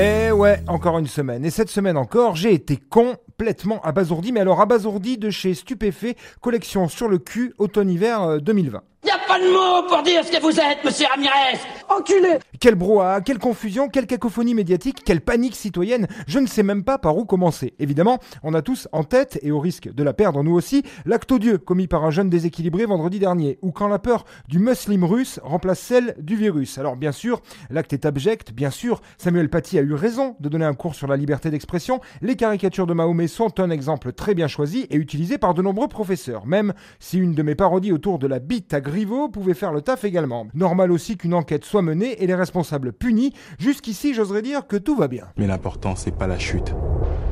Eh ouais, encore une semaine. Et cette semaine encore, j'ai été complètement abasourdi. Mais alors abasourdi de chez Stupéfait, collection sur le cul, automne-hiver 2020. Y a pas de mots pour dire ce que vous êtes, monsieur Ramirez. Enculé. Quel brouhaha, quelle confusion, quelle cacophonie médiatique, quelle panique citoyenne, je ne sais même pas par où commencer. Évidemment, on a tous en tête, et au risque de la perdre nous aussi, l'acte odieux commis par un jeune déséquilibré vendredi dernier, ou quand la peur du muslim russe remplace celle du virus. Alors bien sûr, l'acte est abject, bien sûr, Samuel Paty a eu raison de donner un cours sur la liberté d'expression, les caricatures de Mahomet sont un exemple très bien choisi et utilisé par de nombreux professeurs, même si une de mes parodies autour de la bite à Griveaux pouvait faire le taf également. Normal aussi qu'une enquête soit menée et les responsables punis. Jusqu'ici, j'oserais dire que tout va bien. Mais l'important, c'est pas la chute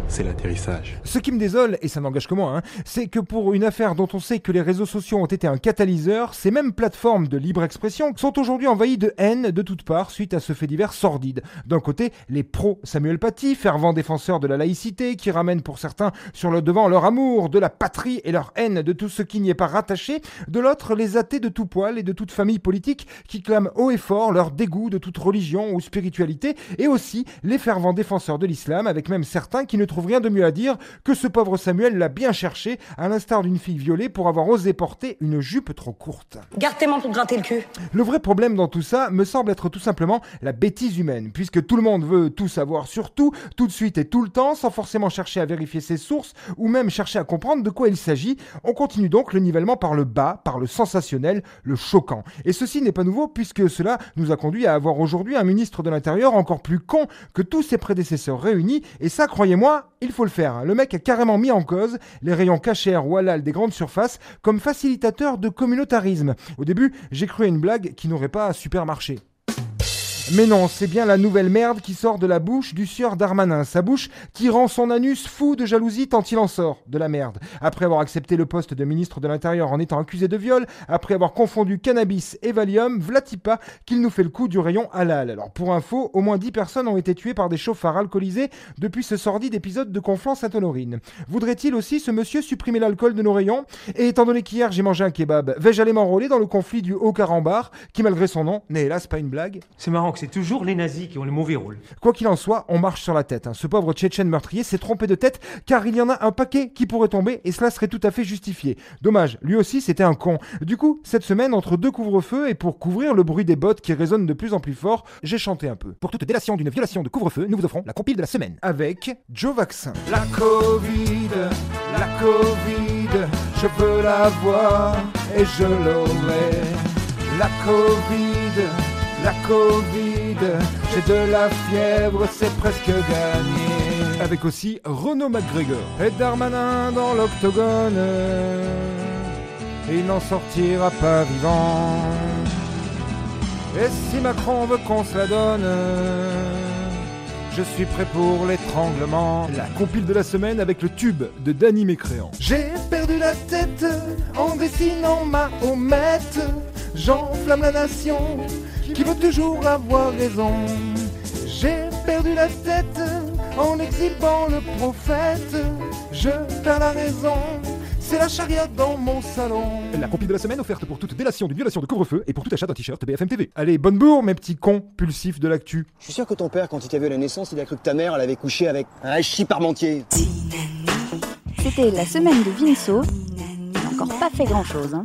c'est l'atterrissage. Ce qui me désole, et ça n'engage que moi, hein, c'est que pour une affaire dont on sait que les réseaux sociaux ont été un catalyseur, ces mêmes plateformes de libre expression sont aujourd'hui envahies de haine de toutes parts suite à ce fait divers sordide. D'un côté, les pros Samuel Paty, fervents défenseurs de la laïcité, qui ramènent pour certains sur le devant leur amour de la patrie et leur haine de tout ce qui n'y est pas rattaché. De l'autre, les athées de tout poil et de toute famille politique qui clament haut et fort leur dégoût de toute religion ou spiritualité, et aussi les fervents défenseurs de l'islam, avec même certains qui ne trouvent rien de mieux à dire que ce pauvre Samuel l'a bien cherché, à l'instar d'une fille violée pour avoir osé porter une jupe trop courte. Garde tes mains pour gratter le cul. Le vrai problème dans tout ça me semble être tout simplement la bêtise humaine, puisque tout le monde veut tout savoir sur tout, tout de suite et tout le temps, sans forcément chercher à vérifier ses sources ou même chercher à comprendre de quoi il s'agit. On continue donc le nivellement par le bas, par le sensationnel, le choquant. Et ceci n'est pas nouveau puisque cela nous a conduit à avoir aujourd'hui un ministre de l'Intérieur encore plus con que tous ses prédécesseurs réunis, et ça, croyez-moi, il faut le faire. Hein. Le mec a carrément mis en cause les rayons cachers ou halal des grandes surfaces comme facilitateur de communautarisme. Au début, j'ai cru à une blague qui n'aurait pas super marché. Mais non, c'est bien la nouvelle merde qui sort de la bouche du sieur Darmanin. Sa bouche qui rend son anus fou de jalousie tant il en sort de la merde. Après avoir accepté le poste de ministre de l'Intérieur en étant accusé de viol, après avoir confondu cannabis et Valium, vlatipa qu'il nous fait le coup du rayon halal. Alors pour info, au moins 10 personnes ont été tuées par des chauffards alcoolisés depuis ce sordide épisode de Conflans-Sainte-Honorine. Voudrait-il aussi ce monsieur supprimer l'alcool de nos rayons? Et étant donné qu'hier j'ai mangé un kebab, vais-je aller m'enrôler dans le conflit du Haut-Carambar, qui malgré son nom n'est hélas pas une blague? C'est marrant c'est toujours les nazis qui ont le mauvais rôle. Quoi qu'il en soit, on marche sur la tête. Hein. Ce pauvre Tchétchène meurtrier s'est trompé de tête car il y en a un paquet qui pourrait tomber et cela serait tout à fait justifié. Dommage, lui aussi c'était un con. Du coup, cette semaine, entre deux couvre-feux et pour couvrir le bruit des bottes qui résonnent de plus en plus fort, j'ai chanté un peu. Pour toute délation d'une violation de couvre-feu, nous vous offrons la compile de la semaine avec Joe Vaccin. La Covid, la Covid, je veux la voir et je l'aurai. La Covid, Covid, j'ai de la fièvre, c'est presque gagné. Avec aussi Renaud McGregor et Darmanin dans l'octogone. Il n'en sortira pas vivant. Et si Macron veut qu'on se la donne, je suis prêt pour l'étranglement. La compile de la semaine avec le tube de Danny Mécréant. J'ai perdu la tête en dessinant ma homette. J'enflamme la nation qui veut toujours avoir raison. J'ai perdu la tête en exhibant le prophète. Je perds la raison. C'est la charia dans mon salon. La compil de la semaine offerte pour toute délation d'une violation de couvre-feu et pour tout achat d'un t-shirt BFM TV. Allez, bonne bourre, mes petits cons pulsifs de l'actu. Je suis sûr que ton père, quand il t'a vu à la naissance, il a cru que ta mère, elle avait couché avec un hachis parmentier. C'était la semaine de Vinceau. Il n'a encore pas fait grand-chose. Hein.